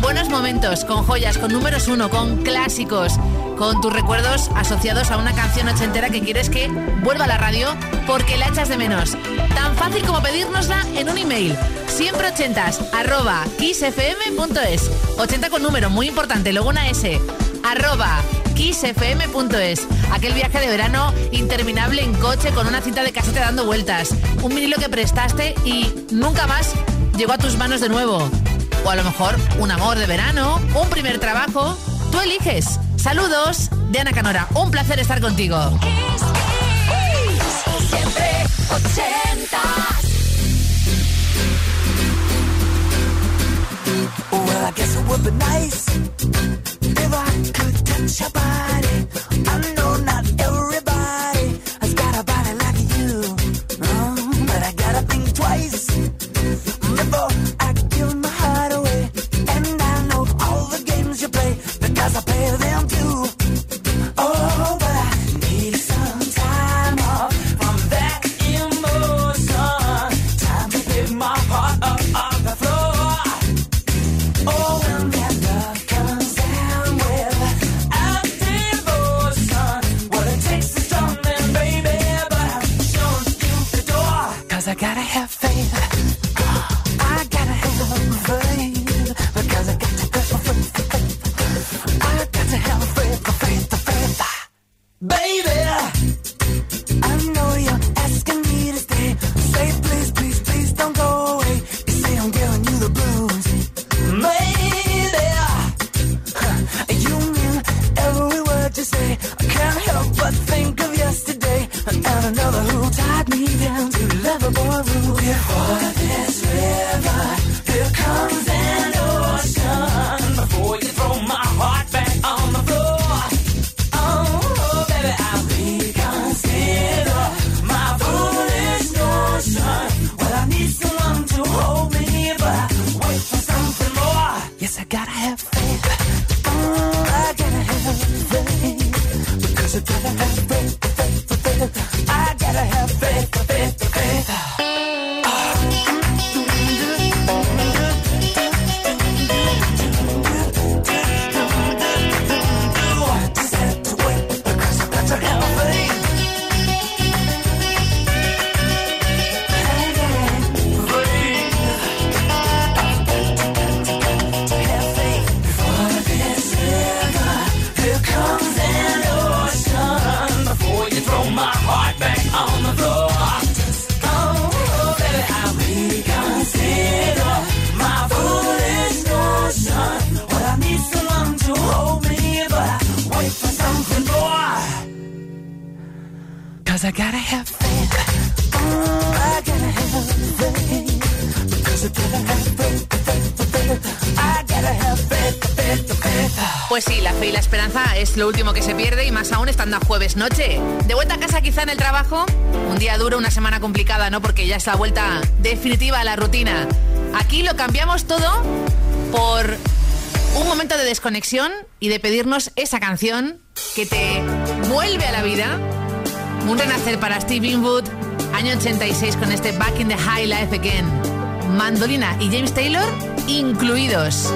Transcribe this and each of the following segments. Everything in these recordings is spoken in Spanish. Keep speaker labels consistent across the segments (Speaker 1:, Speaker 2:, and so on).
Speaker 1: buenos momentos, con joyas, con números uno, con clásicos, con tus recuerdos asociados a una canción ochentera que quieres que vuelva a la radio porque la echas de menos. Tan fácil como pedírnosla en un email. Siempre ochentas, arroba kissfm.es. 80 con número, muy importante, luego una S. Arroba kissfm.es. Aquel viaje de verano interminable en coche con una cinta de casete dando vueltas. Un vinilo que prestaste y nunca más llegó a tus manos de nuevo. O a lo mejor un amor de verano, un primer trabajo. Tú eliges. Saludos de Ana Canora. Un placer estar contigo. Pues sí, la fe y la esperanza es lo último que se pierde y más aún estando a jueves noche. De vuelta a casa quizá en el trabajo, un día duro, una semana complicada, ¿no? Porque ya es la vuelta definitiva a la rutina. Aquí lo cambiamos todo por un momento de desconexión y de pedirnos esa canción que te vuelve a la vida. Un renacer para Steve Winwood, año 86 con este Back in the High Life Again. Mandolina y James Taylor incluidos.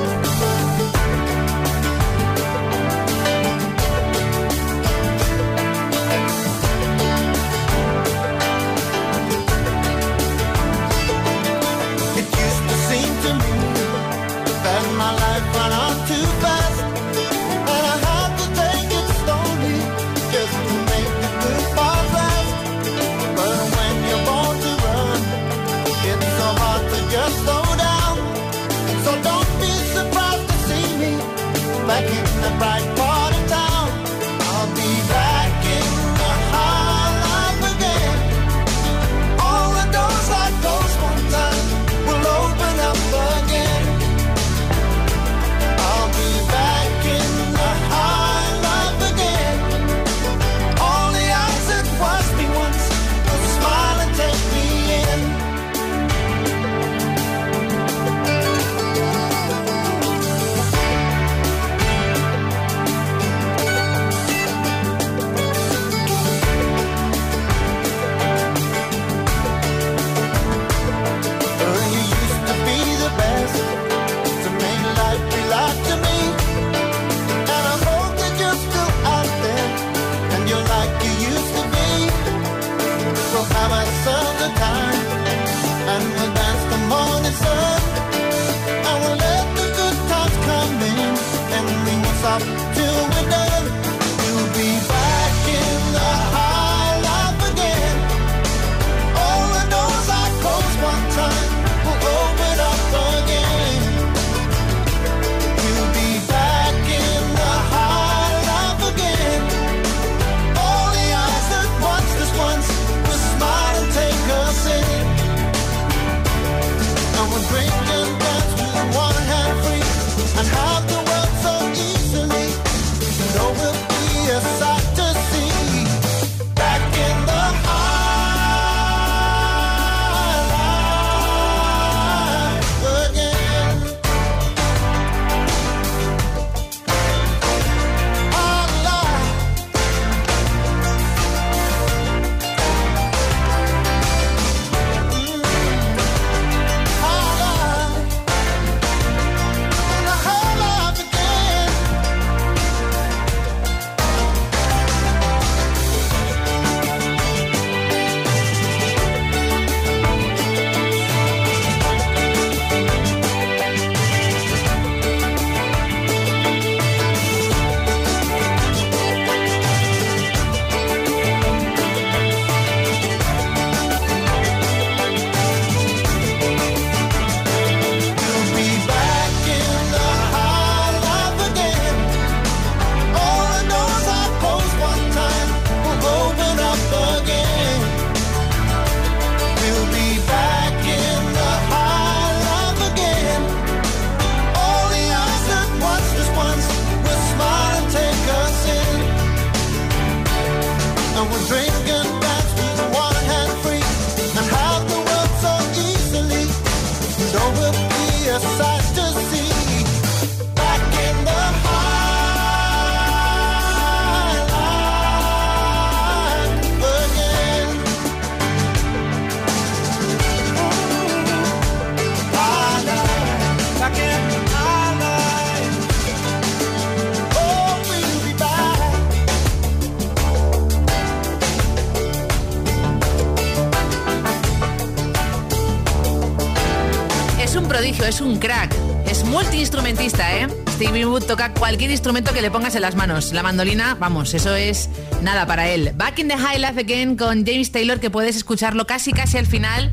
Speaker 2: Toca cualquier instrumento que le pongas en las manos. La mandolina, vamos, eso es nada para él. Back in the High Life Again con James Taylor, que puedes escucharlo casi casi al final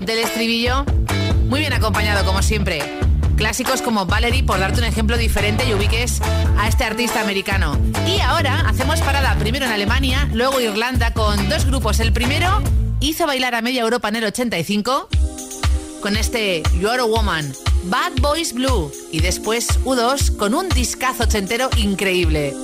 Speaker 2: del estribillo. Muy bien acompañado, como siempre. Clásicos como Valerie, por darte un ejemplo diferente y ubiques a este artista americano. Y ahora hacemos parada primero en Alemania, luego Irlanda con dos grupos. El primero hizo bailar a media Europa en el 85 con este You're a Woman, Bad Boys Blue y después U2 con un discazo ochentero increíble.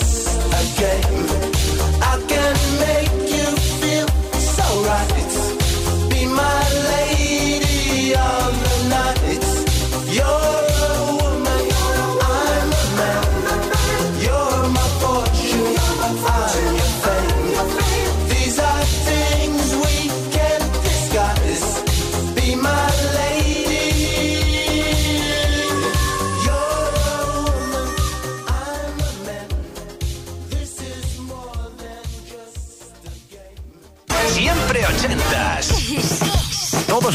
Speaker 3: us again.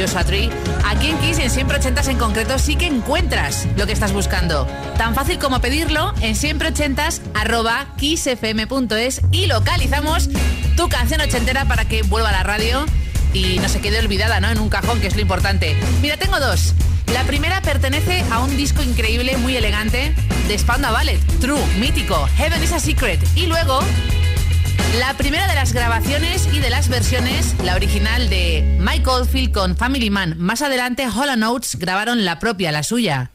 Speaker 2: Joshua Tree, aquí en Kiss en Siempre Ochentas en concreto sí que encuentras lo que estás buscando. Tan fácil como pedirlo en siempre ochentas arroba kissfm.es y localizamos tu canción ochentera para que vuelva a la radio y no se quede olvidada, ¿no? En un cajón, que es lo importante. Mira, tengo dos. La primera pertenece a un disco increíble, muy elegante, de Spanda Ballet, True, mítico, Heaven is a Secret. Y luego
Speaker 4: La primera de las grabaciones y de las versiones, la original de Mike Oldfield con Family Man. Más adelante, Hollow Notes grabaron la propia, la suya.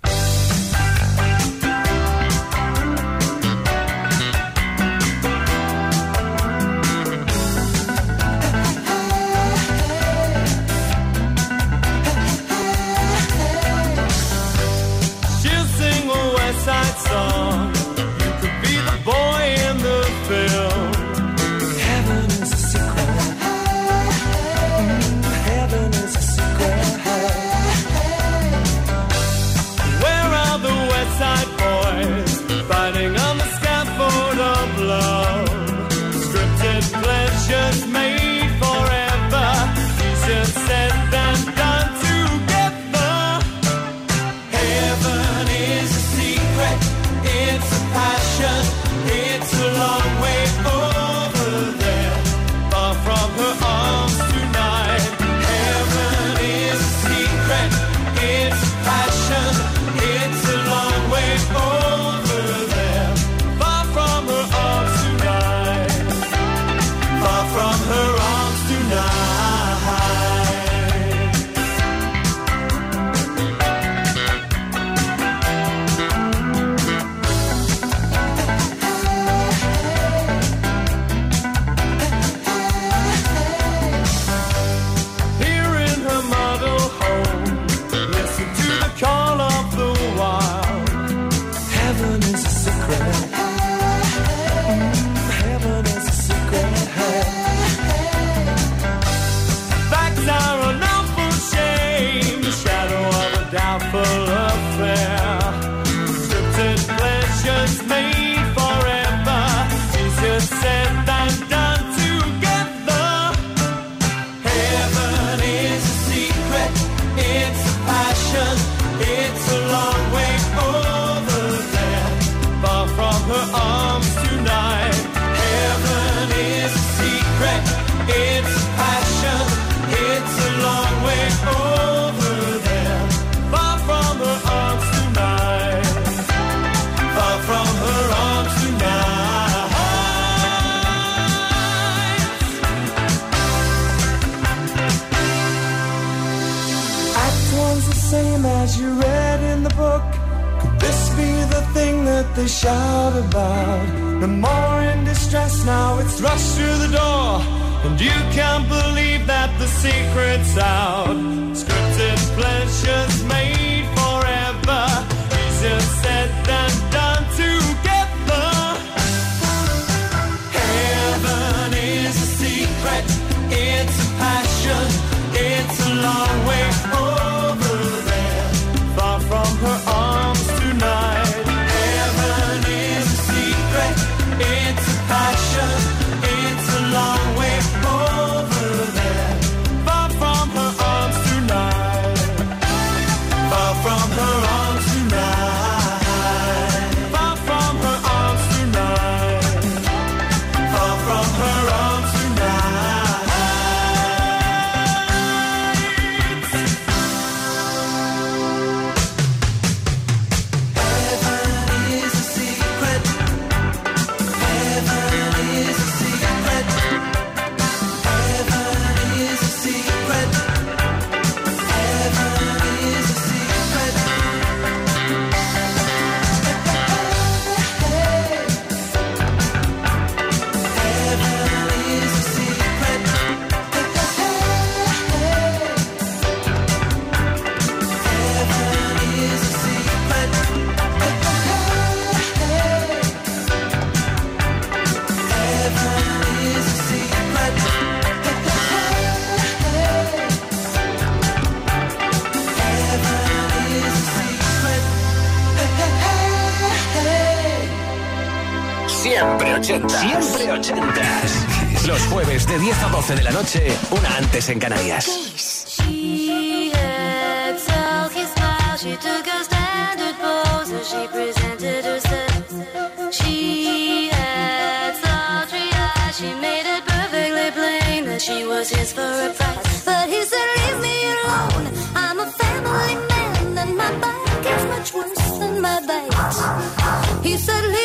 Speaker 5: Perfectly plain that she was his for a price. But he said, leave me alone, I'm a family man, and my bike is much worse than my bite. He said, leave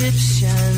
Speaker 5: Egyptian.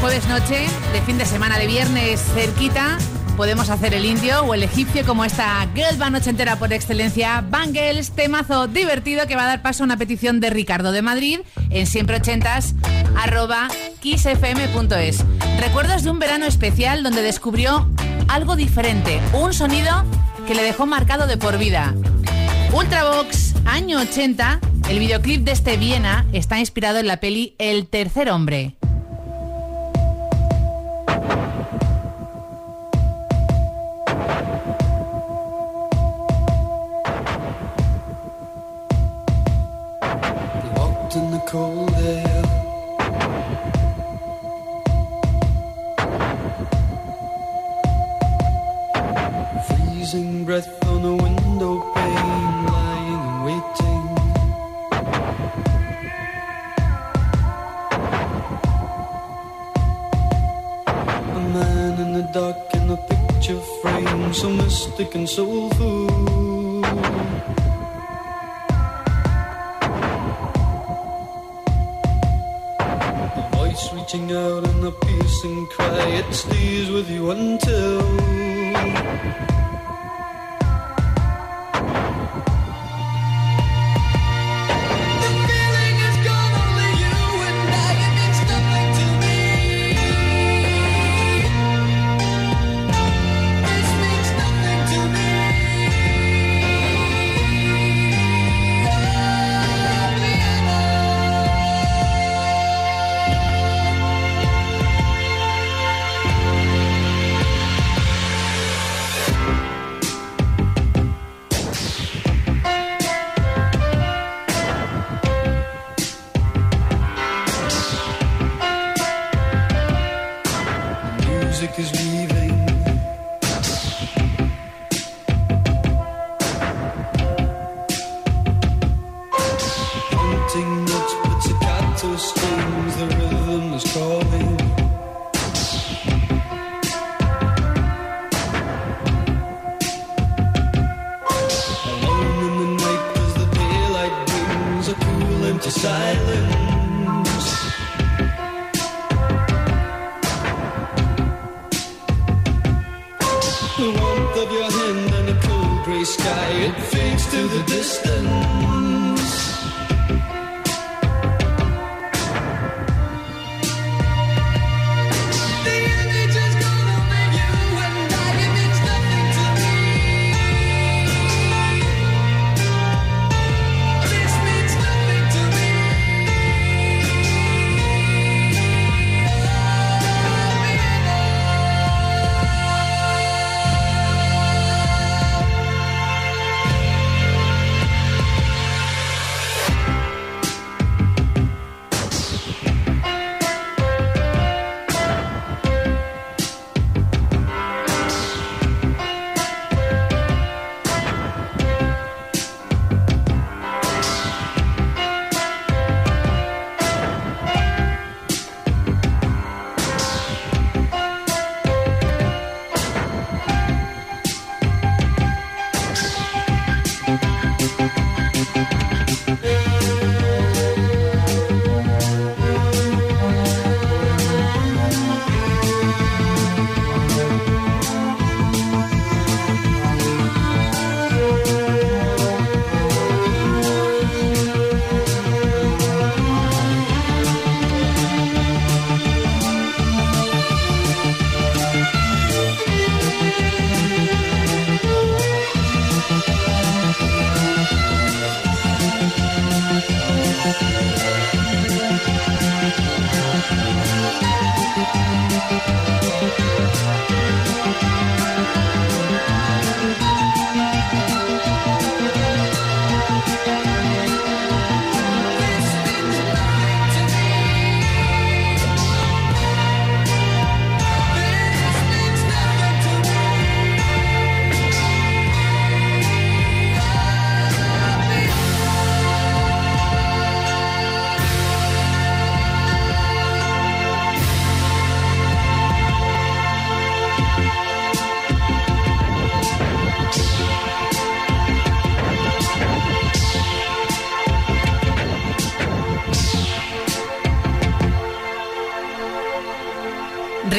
Speaker 2: Jueves noche, de fin de semana de viernes cerquita, podemos hacer el indio o el egipcio como esta girl band ochentera por excelencia, Bangles, temazo divertido que va a dar paso a una petición de Ricardo de Madrid en siempreochentas arroba kissfm.es. Recuerdos de un verano especial donde descubrió algo diferente, un sonido que le dejó marcado de por vida. Ultravox, año 80, el videoclip de este Viena está inspirado en la peli El tercer hombre.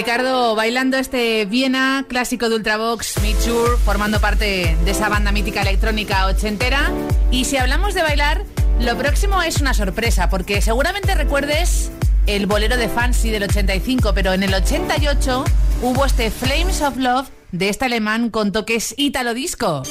Speaker 1: Ricardo bailando este Viena clásico de Ultravox Mature, formando parte de esa banda mítica electrónica ochentera. Y si hablamos de bailar, lo próximo es una sorpresa, porque seguramente recuerdes el bolero de Fancy del 85, pero en el 88 hubo este Flames of Love de este alemán con toques ítalo disco.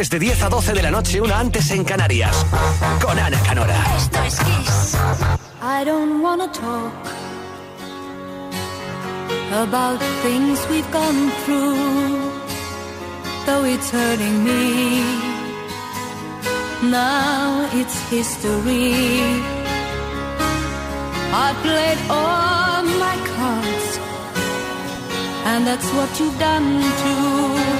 Speaker 3: Jueves de 10 a 12 de la noche, una antes en Canarias. Con Ana Canora.
Speaker 1: Esto es Kiss.
Speaker 5: I don't wanna talk about things we've gone through, though it's hurting me. Now it's history. I played all my cards, and that's what you've done too.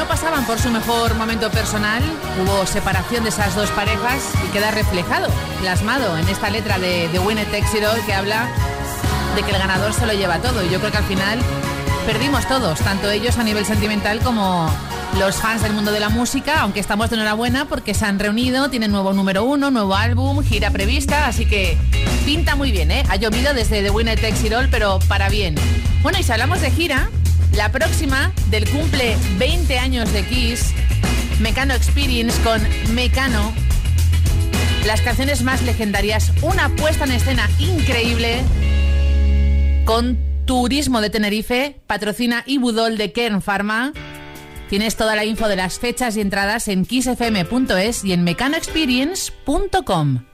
Speaker 2: No pasaban por su mejor momento personal. Hubo separación de esas dos parejas y queda reflejado, plasmado en esta letra de The Winnet que habla de que el ganador se lo lleva todo. Y yo creo que al final perdimos todos, tanto ellos a nivel sentimental como los fans del mundo de la música, aunque estamos de enhorabuena porque se han reunido, tienen nuevo número uno, nuevo álbum, gira prevista, así que pinta muy bien, ¿eh? Ha llovido desde The y Lol, pero para bien. Bueno, y si hablamos de gira, la próxima del cumple 20 años de Kiss, Mecano Experience con Mecano. Las canciones más legendarias, una puesta en escena increíble con Turismo de Tenerife, patrocina Ibudol de Kern Pharma. Tienes toda la info de las fechas y entradas en kissfm.es y en mecanoexperience.com.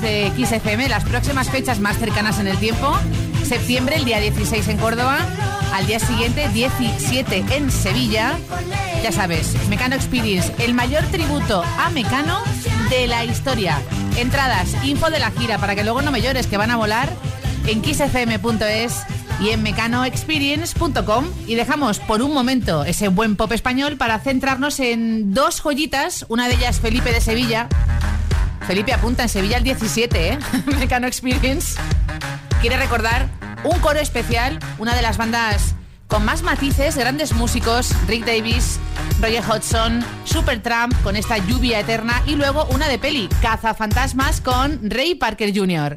Speaker 5: de
Speaker 2: XFM. Las próximas fechas más cercanas en el tiempo. Septiembre, el día 16 en Córdoba. Al día siguiente, 17 en Sevilla. Ya sabes, Mecano Experience, el mayor tributo a Mecano de la historia. Entradas, info de la gira, para que luego no me llores, que van a volar en xfm.es y en mecanoexperience.com y dejamos por un momento ese buen pop español para centrarnos en dos joyitas, una de ellas Felipe de Sevilla. Felipe apunta en Sevilla el 17, ¿eh? Mecano Experience. Quiere recordar un coro especial, una de las bandas con más matices, grandes músicos, Rick Davis, Roger Hodgson, Supertramp con esta lluvia eterna y luego una de peli, Cazafantasmas con Ray Parker Jr.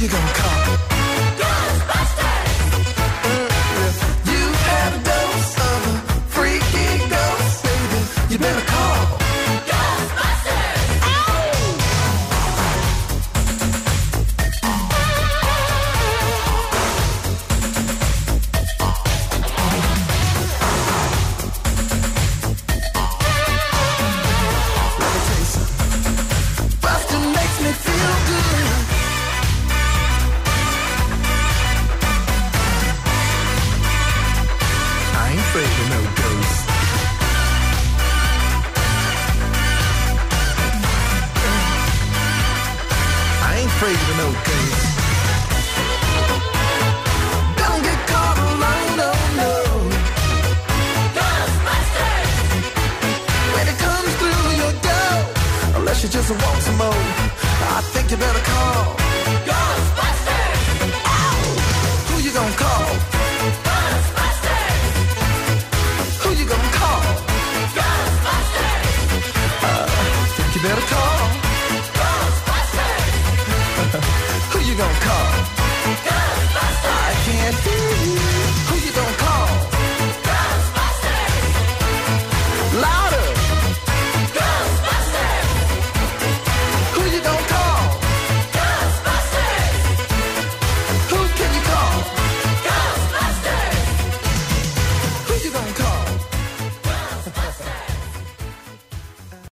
Speaker 6: you gonna call?